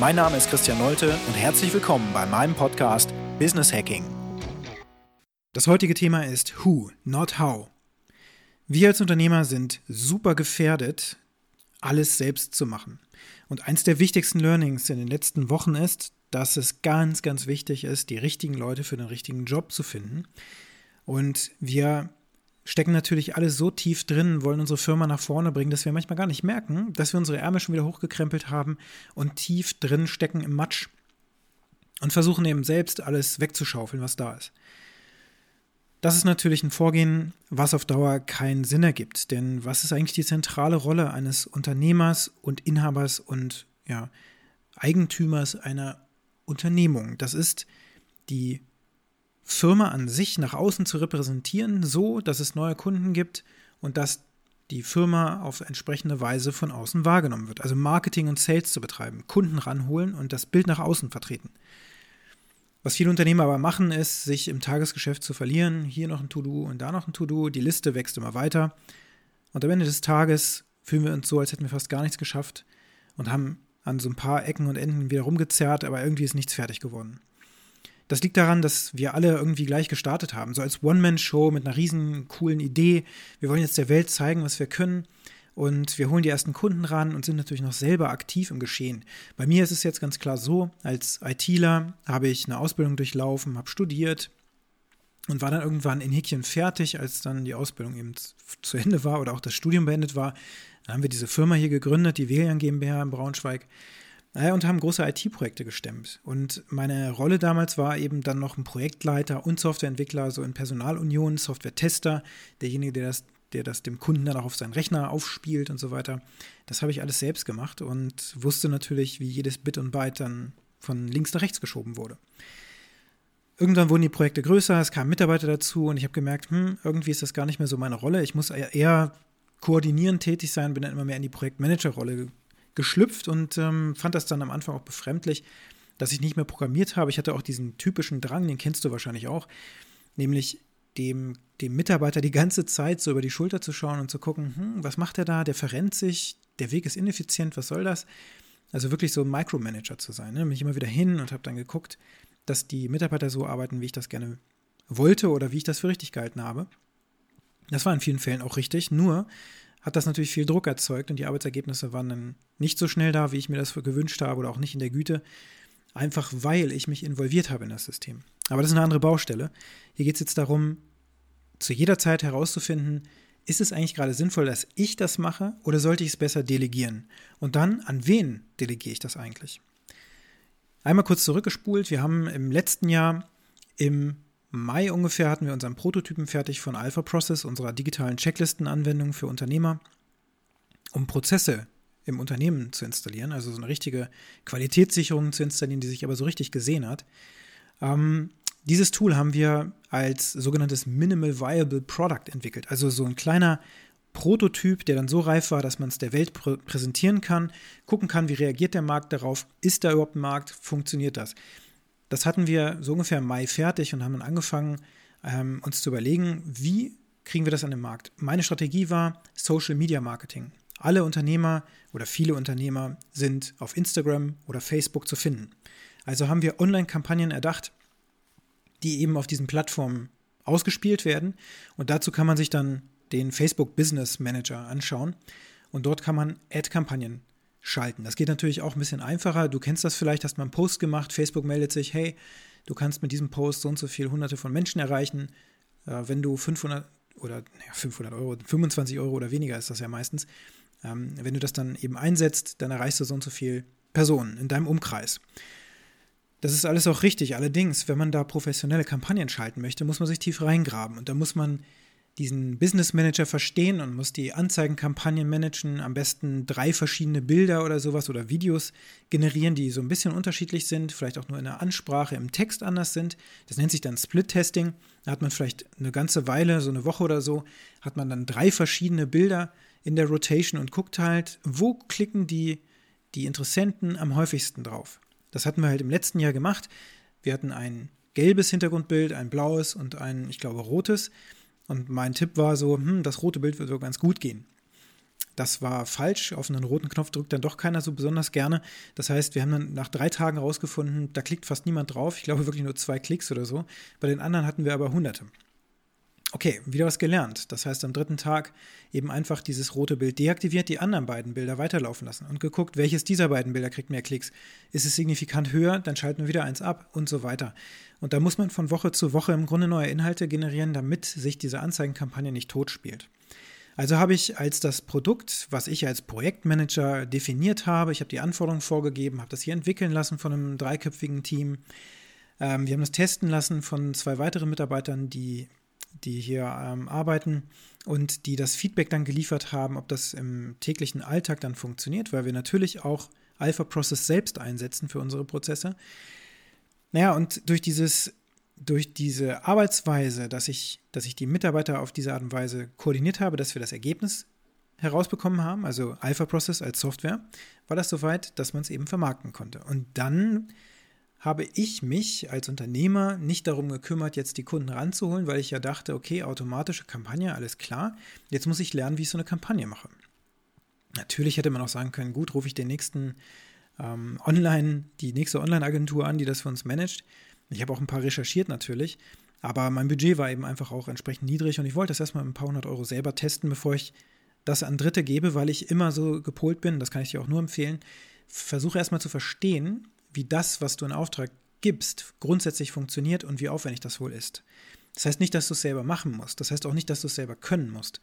Mein Name ist Christian Nolte und herzlich willkommen bei meinem Podcast Business Hacking. Das heutige Thema ist Who, not How. Wir als Unternehmer sind super gefährdet, alles selbst zu machen. Und eins der wichtigsten Learnings in den letzten Wochen ist, dass es ganz, ganz wichtig ist, die richtigen Leute für den richtigen Job zu finden. Und wir stecken natürlich alle so tief drin, wollen unsere Firma nach vorne bringen, dass wir manchmal gar nicht merken, dass wir unsere Ärmel schon wieder hochgekrempelt haben und tief drin stecken im Matsch und versuchen eben selbst alles wegzuschaufeln, was da ist. Das ist natürlich ein Vorgehen, was auf Dauer keinen Sinn ergibt. Denn was ist eigentlich die zentrale Rolle eines Unternehmers und Inhabers und ja, Eigentümers einer Unternehmung? Das ist die Firma an sich nach außen zu repräsentieren, so dass es neue Kunden gibt und dass die Firma auf entsprechende Weise von außen wahrgenommen wird. Also Marketing und Sales zu betreiben, Kunden ranholen und das Bild nach außen vertreten. Was viele Unternehmer aber machen, ist, sich im Tagesgeschäft zu verlieren. Hier noch ein To-Do und da noch ein To-Do. Die Liste wächst immer weiter. Und am Ende des Tages fühlen wir uns so, als hätten wir fast gar nichts geschafft und haben an so ein paar Ecken und Enden wieder rumgezerrt, aber irgendwie ist nichts fertig geworden. Das liegt daran, dass wir alle irgendwie gleich gestartet haben. So als One-Man-Show mit einer riesen coolen Idee. Wir wollen jetzt der Welt zeigen, was wir können. Und wir holen die ersten Kunden ran und sind natürlich noch selber aktiv im Geschehen. Bei mir ist es jetzt ganz klar so, als ITler habe ich eine Ausbildung durchlaufen, habe studiert und war dann irgendwann in Häkchen fertig, als dann die Ausbildung eben zu Ende war oder auch das Studium beendet war. Dann haben wir diese Firma hier gegründet, die Velian GmbH in Braunschweig. Naja, und haben große IT-Projekte gestemmt. Und meine Rolle damals war eben dann noch ein Projektleiter und Softwareentwickler, so in Personalunion, Software-Tester, derjenige, der das der das dem Kunden dann auch auf seinen Rechner aufspielt und so weiter. Das habe ich alles selbst gemacht und wusste natürlich, wie jedes Bit und Byte dann von links nach rechts geschoben wurde. Irgendwann wurden die Projekte größer, es kamen Mitarbeiter dazu und ich habe gemerkt, hm, irgendwie ist das gar nicht mehr so meine Rolle. Ich muss eher koordinierend tätig sein, bin dann immer mehr in die Projektmanager-Rolle geschlüpft und ähm, fand das dann am Anfang auch befremdlich, dass ich nicht mehr programmiert habe. Ich hatte auch diesen typischen Drang, den kennst du wahrscheinlich auch, nämlich dem, dem Mitarbeiter die ganze Zeit so über die Schulter zu schauen und zu gucken, hm, was macht er da? Der verrennt sich, der Weg ist ineffizient, was soll das? Also wirklich so ein Micromanager zu sein. Ne? Bin ich immer wieder hin und habe dann geguckt, dass die Mitarbeiter so arbeiten, wie ich das gerne wollte oder wie ich das für richtig gehalten habe. Das war in vielen Fällen auch richtig, nur hat das natürlich viel Druck erzeugt und die Arbeitsergebnisse waren dann nicht so schnell da, wie ich mir das gewünscht habe oder auch nicht in der Güte, einfach weil ich mich involviert habe in das System. Aber das ist eine andere Baustelle. Hier geht es jetzt darum, zu jeder Zeit herauszufinden, ist es eigentlich gerade sinnvoll, dass ich das mache oder sollte ich es besser delegieren? Und dann, an wen delegiere ich das eigentlich? Einmal kurz zurückgespult. Wir haben im letzten Jahr, im Mai ungefähr, hatten wir unseren Prototypen fertig von Alpha Process, unserer digitalen Checklistenanwendung für Unternehmer, um Prozesse im Unternehmen zu installieren, also so eine richtige Qualitätssicherung zu installieren, die sich aber so richtig gesehen hat. Ähm, dieses Tool haben wir als sogenanntes Minimal Viable Product entwickelt. Also so ein kleiner Prototyp, der dann so reif war, dass man es der Welt pr präsentieren kann, gucken kann, wie reagiert der Markt darauf, ist da überhaupt ein Markt, funktioniert das. Das hatten wir so ungefähr im Mai fertig und haben dann angefangen, ähm, uns zu überlegen, wie kriegen wir das an den Markt. Meine Strategie war Social Media Marketing. Alle Unternehmer oder viele Unternehmer sind auf Instagram oder Facebook zu finden. Also haben wir Online-Kampagnen erdacht, die eben auf diesen Plattformen ausgespielt werden. Und dazu kann man sich dann den Facebook Business Manager anschauen. Und dort kann man Ad-Kampagnen schalten. Das geht natürlich auch ein bisschen einfacher. Du kennst das vielleicht, hast mal einen Post gemacht, Facebook meldet sich, hey, du kannst mit diesem Post so und so viele hunderte von Menschen erreichen. Äh, wenn du 500 oder ja, 500 Euro, 25 Euro oder weniger ist das ja meistens, ähm, wenn du das dann eben einsetzt, dann erreichst du so und so viele Personen in deinem Umkreis. Das ist alles auch richtig. Allerdings, wenn man da professionelle Kampagnen schalten möchte, muss man sich tief reingraben. Und da muss man diesen Business Manager verstehen und muss die Anzeigenkampagnen managen, am besten drei verschiedene Bilder oder sowas oder Videos generieren, die so ein bisschen unterschiedlich sind, vielleicht auch nur in der Ansprache, im Text anders sind. Das nennt sich dann Split-Testing. Da hat man vielleicht eine ganze Weile, so eine Woche oder so, hat man dann drei verschiedene Bilder in der Rotation und guckt halt, wo klicken die, die Interessenten am häufigsten drauf. Das hatten wir halt im letzten Jahr gemacht. Wir hatten ein gelbes Hintergrundbild, ein blaues und ein, ich glaube, rotes. Und mein Tipp war so, hm, das rote Bild wird so ganz gut gehen. Das war falsch. Auf einen roten Knopf drückt dann doch keiner so besonders gerne. Das heißt, wir haben dann nach drei Tagen herausgefunden, da klickt fast niemand drauf. Ich glaube wirklich nur zwei Klicks oder so. Bei den anderen hatten wir aber hunderte. Okay, wieder was gelernt. Das heißt, am dritten Tag eben einfach dieses rote Bild deaktiviert, die anderen beiden Bilder weiterlaufen lassen und geguckt, welches dieser beiden Bilder kriegt mehr Klicks. Ist es signifikant höher, dann schalten wir wieder eins ab und so weiter. Und da muss man von Woche zu Woche im Grunde neue Inhalte generieren, damit sich diese Anzeigenkampagne nicht totspielt. Also habe ich als das Produkt, was ich als Projektmanager definiert habe, ich habe die Anforderungen vorgegeben, habe das hier entwickeln lassen von einem dreiköpfigen Team. Ähm, wir haben das testen lassen von zwei weiteren Mitarbeitern, die die hier ähm, arbeiten und die das Feedback dann geliefert haben, ob das im täglichen Alltag dann funktioniert, weil wir natürlich auch Alpha Process selbst einsetzen für unsere Prozesse. Naja, und durch dieses durch diese Arbeitsweise, dass ich, dass ich die Mitarbeiter auf diese Art und Weise koordiniert habe, dass wir das Ergebnis herausbekommen haben, also Alpha Process als Software, war das soweit, dass man es eben vermarkten konnte. Und dann habe ich mich als Unternehmer nicht darum gekümmert, jetzt die Kunden ranzuholen, weil ich ja dachte, okay, automatische Kampagne, alles klar. Jetzt muss ich lernen, wie ich so eine Kampagne mache. Natürlich hätte man auch sagen können, gut, rufe ich den nächsten ähm, Online, die nächste Online-Agentur an, die das für uns managt. Ich habe auch ein paar recherchiert natürlich, aber mein Budget war eben einfach auch entsprechend niedrig und ich wollte das erstmal ein paar hundert Euro selber testen, bevor ich das an Dritte gebe, weil ich immer so gepolt bin, das kann ich dir auch nur empfehlen. Versuche erstmal zu verstehen, wie das, was du in Auftrag gibst, grundsätzlich funktioniert und wie aufwendig das wohl ist. Das heißt nicht, dass du es selber machen musst. Das heißt auch nicht, dass du es selber können musst.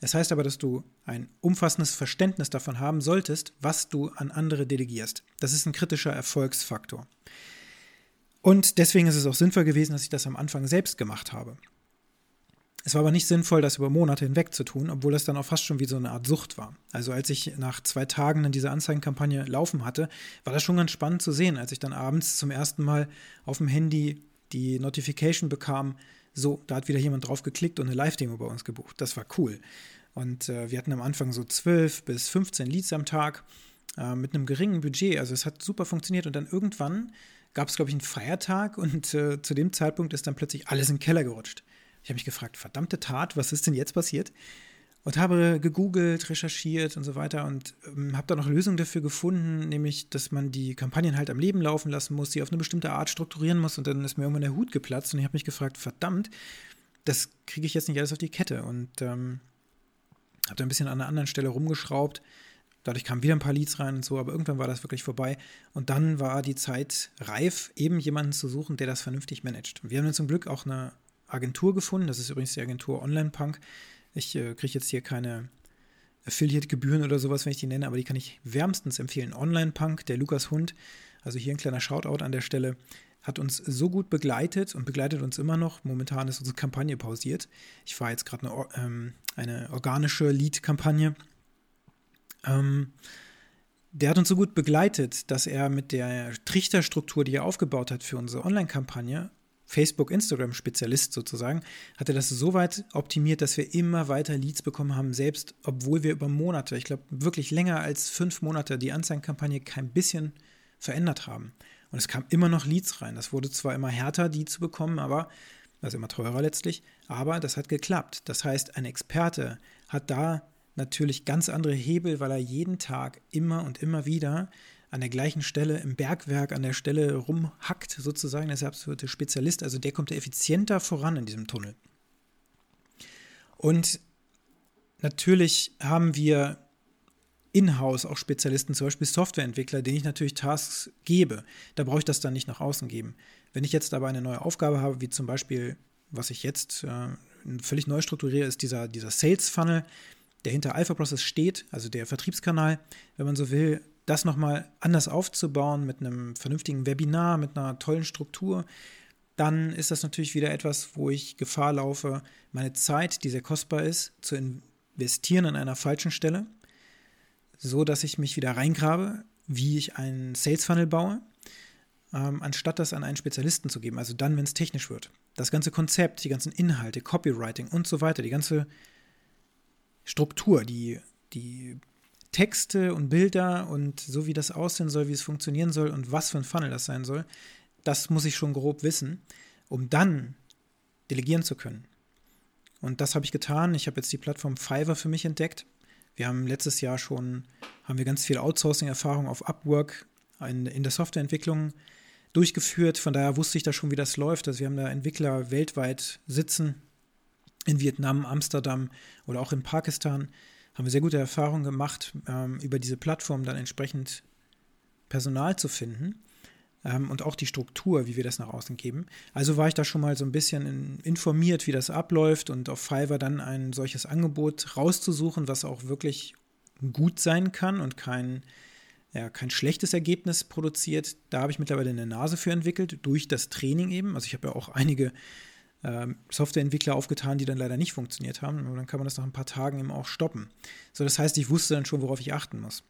Es heißt aber, dass du ein umfassendes Verständnis davon haben solltest, was du an andere delegierst. Das ist ein kritischer Erfolgsfaktor. Und deswegen ist es auch sinnvoll gewesen, dass ich das am Anfang selbst gemacht habe. Es war aber nicht sinnvoll, das über Monate hinweg zu tun, obwohl das dann auch fast schon wie so eine Art Sucht war. Also als ich nach zwei Tagen dann diese Anzeigenkampagne laufen hatte, war das schon ganz spannend zu sehen, als ich dann abends zum ersten Mal auf dem Handy die Notification bekam, so, da hat wieder jemand drauf geklickt und eine Live-Demo bei uns gebucht. Das war cool. Und äh, wir hatten am Anfang so 12 bis 15 Leads am Tag äh, mit einem geringen Budget. Also es hat super funktioniert und dann irgendwann gab es, glaube ich, einen Feiertag und äh, zu dem Zeitpunkt ist dann plötzlich alles in den Keller gerutscht. Ich habe mich gefragt, verdammte Tat, was ist denn jetzt passiert? Und habe gegoogelt, recherchiert und so weiter und ähm, habe da noch Lösungen dafür gefunden, nämlich, dass man die Kampagnen halt am Leben laufen lassen muss, sie auf eine bestimmte Art strukturieren muss und dann ist mir irgendwann der Hut geplatzt und ich habe mich gefragt, verdammt, das kriege ich jetzt nicht alles auf die Kette und ähm, habe da ein bisschen an einer anderen Stelle rumgeschraubt. Dadurch kamen wieder ein paar Leads rein und so, aber irgendwann war das wirklich vorbei. Und dann war die Zeit reif, eben jemanden zu suchen, der das vernünftig managt. Wir haben dann zum Glück auch eine Agentur gefunden. Das ist übrigens die Agentur Online Punk. Ich äh, kriege jetzt hier keine Affiliate-Gebühren oder sowas, wenn ich die nenne, aber die kann ich wärmstens empfehlen. Online Punk, der Lukas Hund, also hier ein kleiner Shoutout an der Stelle, hat uns so gut begleitet und begleitet uns immer noch. Momentan ist unsere Kampagne pausiert. Ich fahre jetzt gerade eine, ähm, eine, organische Lead-Kampagne. Ähm, der hat uns so gut begleitet, dass er mit der Trichterstruktur, die er aufgebaut hat für unsere Online-Kampagne, Facebook, Instagram-Spezialist sozusagen, hat er das so weit optimiert, dass wir immer weiter Leads bekommen haben, selbst obwohl wir über Monate, ich glaube wirklich länger als fünf Monate, die Anzeigenkampagne kein bisschen verändert haben. Und es kam immer noch Leads rein. Das wurde zwar immer härter, die zu bekommen, aber, also immer teurer letztlich, aber das hat geklappt. Das heißt, ein Experte hat da natürlich ganz andere Hebel, weil er jeden Tag immer und immer wieder an der gleichen Stelle im Bergwerk an der Stelle rumhackt, sozusagen, der ist der absolute Spezialist. Also der kommt effizienter voran in diesem Tunnel. Und natürlich haben wir in-house auch Spezialisten, zum Beispiel Softwareentwickler, denen ich natürlich Tasks gebe. Da brauche ich das dann nicht nach außen geben. Wenn ich jetzt aber eine neue Aufgabe habe, wie zum Beispiel, was ich jetzt äh, völlig neu strukturiere, ist dieser, dieser Sales-Funnel, der hinter Alpha Process steht, also der Vertriebskanal, wenn man so will, das nochmal anders aufzubauen mit einem vernünftigen Webinar, mit einer tollen Struktur, dann ist das natürlich wieder etwas, wo ich Gefahr laufe, meine Zeit, die sehr kostbar ist, zu investieren an einer falschen Stelle, so dass ich mich wieder reingrabe, wie ich einen Sales Funnel baue, ähm, anstatt das an einen Spezialisten zu geben. Also dann, wenn es technisch wird. Das ganze Konzept, die ganzen Inhalte, Copywriting und so weiter, die ganze Struktur, die, die Texte und Bilder und so wie das aussehen soll, wie es funktionieren soll und was für ein Funnel das sein soll, das muss ich schon grob wissen, um dann delegieren zu können. Und das habe ich getan. Ich habe jetzt die Plattform Fiverr für mich entdeckt. Wir haben letztes Jahr schon, haben wir ganz viel Outsourcing-Erfahrung auf Upwork in, in der Softwareentwicklung durchgeführt. Von daher wusste ich da schon, wie das läuft. Also wir haben da Entwickler weltweit sitzen, in Vietnam, Amsterdam oder auch in Pakistan. Haben wir sehr gute Erfahrungen gemacht, ähm, über diese Plattform dann entsprechend Personal zu finden ähm, und auch die Struktur, wie wir das nach außen geben. Also war ich da schon mal so ein bisschen in, informiert, wie das abläuft und auf Fiverr dann ein solches Angebot rauszusuchen, was auch wirklich gut sein kann und kein, ja, kein schlechtes Ergebnis produziert. Da habe ich mittlerweile eine Nase für entwickelt, durch das Training eben. Also ich habe ja auch einige ähm, Softwareentwickler aufgetan, die dann leider nicht funktioniert haben. Und dann kann man das nach ein paar Tagen eben auch stoppen. So, das heißt, ich wusste dann schon, worauf ich achten muss.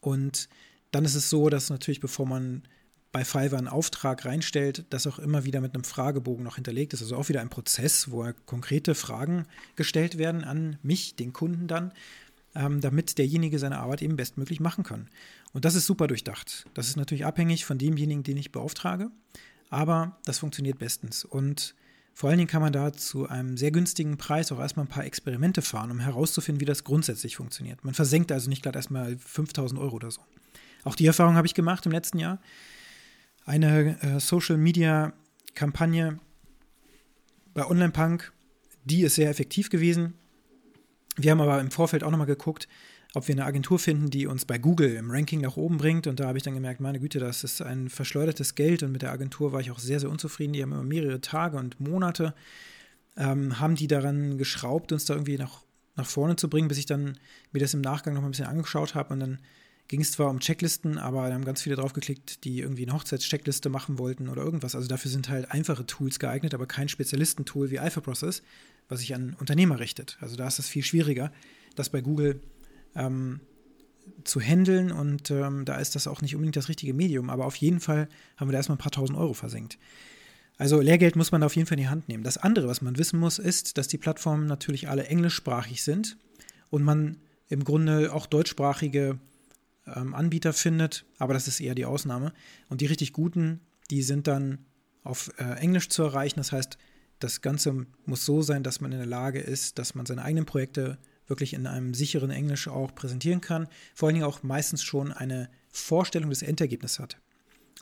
Und dann ist es so, dass natürlich, bevor man bei Fiverr einen Auftrag reinstellt, das auch immer wieder mit einem Fragebogen noch hinterlegt ist. Also auch wieder ein Prozess, wo konkrete Fragen gestellt werden an mich, den Kunden dann, ähm, damit derjenige seine Arbeit eben bestmöglich machen kann. Und das ist super durchdacht. Das ist natürlich abhängig von demjenigen, den ich beauftrage, aber das funktioniert bestens. Und vor allen Dingen kann man da zu einem sehr günstigen Preis auch erstmal ein paar Experimente fahren, um herauszufinden, wie das grundsätzlich funktioniert. Man versenkt also nicht gerade erstmal 5000 Euro oder so. Auch die Erfahrung habe ich gemacht im letzten Jahr. Eine äh, Social Media Kampagne bei Online Punk, die ist sehr effektiv gewesen. Wir haben aber im Vorfeld auch nochmal geguckt, ob wir eine Agentur finden, die uns bei Google im Ranking nach oben bringt. Und da habe ich dann gemerkt, meine Güte, das ist ein verschleudertes Geld. Und mit der Agentur war ich auch sehr, sehr unzufrieden. Die haben immer mehrere Tage und Monate, ähm, haben die daran geschraubt, uns da irgendwie nach, nach vorne zu bringen, bis ich dann mir das im Nachgang noch mal ein bisschen angeschaut habe und dann ging es zwar um Checklisten, aber da haben ganz viele drauf geklickt, die irgendwie eine Hochzeitscheckliste machen wollten oder irgendwas. Also dafür sind halt einfache Tools geeignet, aber kein Spezialistentool wie Alpha Process, was sich an Unternehmer richtet. Also da ist es viel schwieriger, das bei Google ähm, zu handeln und ähm, da ist das auch nicht unbedingt das richtige Medium. Aber auf jeden Fall haben wir da erstmal ein paar tausend Euro versenkt. Also Lehrgeld muss man da auf jeden Fall in die Hand nehmen. Das andere, was man wissen muss, ist, dass die Plattformen natürlich alle englischsprachig sind und man im Grunde auch deutschsprachige ähm, Anbieter findet, aber das ist eher die Ausnahme. Und die richtig guten, die sind dann auf äh, Englisch zu erreichen. Das heißt, das Ganze muss so sein, dass man in der Lage ist, dass man seine eigenen Projekte wirklich in einem sicheren Englisch auch präsentieren kann. Vor allen Dingen auch meistens schon eine Vorstellung des Endergebnisses hat.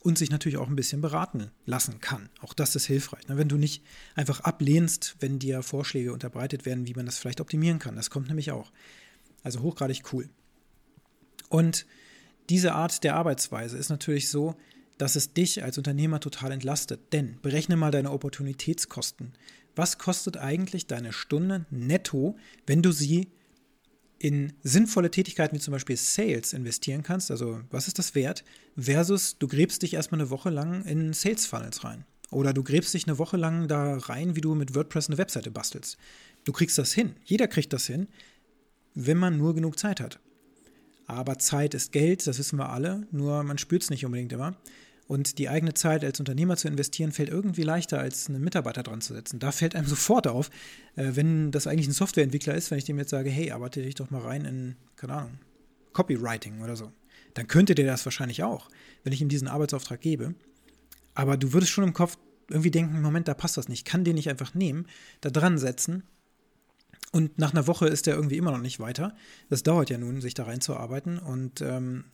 Und sich natürlich auch ein bisschen beraten lassen kann. Auch das ist hilfreich. Ne? Wenn du nicht einfach ablehnst, wenn dir Vorschläge unterbreitet werden, wie man das vielleicht optimieren kann. Das kommt nämlich auch. Also hochgradig cool. Und diese Art der Arbeitsweise ist natürlich so, dass es dich als Unternehmer total entlastet. Denn berechne mal deine Opportunitätskosten. Was kostet eigentlich deine Stunde netto, wenn du sie in sinnvolle Tätigkeiten wie zum Beispiel Sales investieren kannst? Also was ist das wert? Versus du gräbst dich erstmal eine Woche lang in Sales Funnels rein. Oder du gräbst dich eine Woche lang da rein, wie du mit WordPress eine Webseite bastelst. Du kriegst das hin. Jeder kriegt das hin, wenn man nur genug Zeit hat. Aber Zeit ist Geld, das wissen wir alle, nur man spürt es nicht unbedingt immer. Und die eigene Zeit als Unternehmer zu investieren, fällt irgendwie leichter, als einen Mitarbeiter dran zu setzen. Da fällt einem sofort auf, äh, wenn das eigentlich ein Softwareentwickler ist, wenn ich dem jetzt sage, hey, arbeite dich doch mal rein in, keine Ahnung, Copywriting oder so. Dann könnte der das wahrscheinlich auch, wenn ich ihm diesen Arbeitsauftrag gebe. Aber du würdest schon im Kopf irgendwie denken, Moment, da passt das nicht. Ich kann den nicht einfach nehmen, da dran setzen und nach einer Woche ist er irgendwie immer noch nicht weiter. Das dauert ja nun, sich da reinzuarbeiten. Und ähm,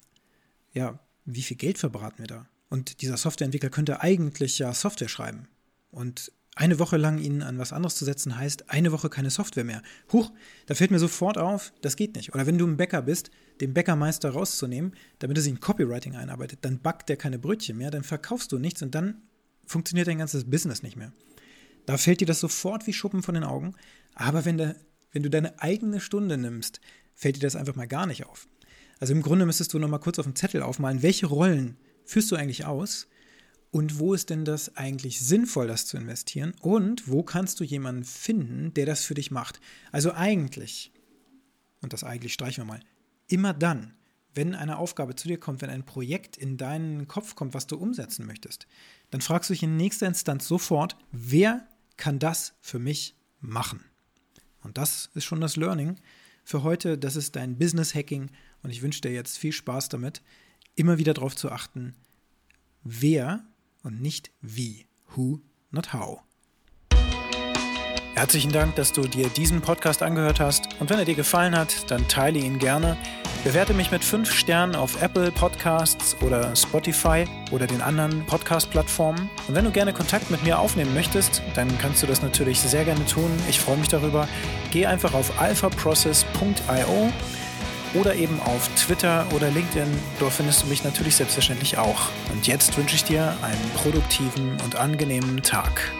ja, wie viel Geld verbraten wir da? Und dieser Softwareentwickler könnte eigentlich ja Software schreiben. Und eine Woche lang ihn an was anderes zu setzen, heißt eine Woche keine Software mehr. Huch, da fällt mir sofort auf, das geht nicht. Oder wenn du ein Bäcker bist, den Bäckermeister rauszunehmen, damit er sich in Copywriting einarbeitet, dann backt der keine Brötchen mehr, dann verkaufst du nichts und dann funktioniert dein ganzes Business nicht mehr. Da fällt dir das sofort wie Schuppen von den Augen. Aber wenn, der, wenn du deine eigene Stunde nimmst, fällt dir das einfach mal gar nicht auf. Also im Grunde müsstest du noch mal kurz auf dem Zettel aufmalen, welche Rollen führst du eigentlich aus Und wo ist denn das eigentlich sinnvoll, das zu investieren? Und wo kannst du jemanden finden, der das für dich macht? Also eigentlich, und das eigentlich streichen wir mal, immer dann, wenn eine Aufgabe zu dir kommt, wenn ein Projekt in deinen Kopf kommt, was du umsetzen möchtest, dann fragst du dich in nächster Instanz sofort, wer kann das für mich machen? Und das ist schon das Learning für heute. Das ist dein Business Hacking und ich wünsche dir jetzt viel Spaß damit, immer wieder darauf zu achten, wer und nicht wie. Who, not how. Herzlichen Dank, dass du dir diesen Podcast angehört hast. Und wenn er dir gefallen hat, dann teile ihn gerne. Bewerte mich mit 5 Sternen auf Apple Podcasts oder Spotify oder den anderen Podcast-Plattformen. Und wenn du gerne Kontakt mit mir aufnehmen möchtest, dann kannst du das natürlich sehr gerne tun. Ich freue mich darüber. Geh einfach auf alphaprocess.io oder eben auf Twitter oder LinkedIn. Dort findest du mich natürlich selbstverständlich auch. Und jetzt wünsche ich dir einen produktiven und angenehmen Tag.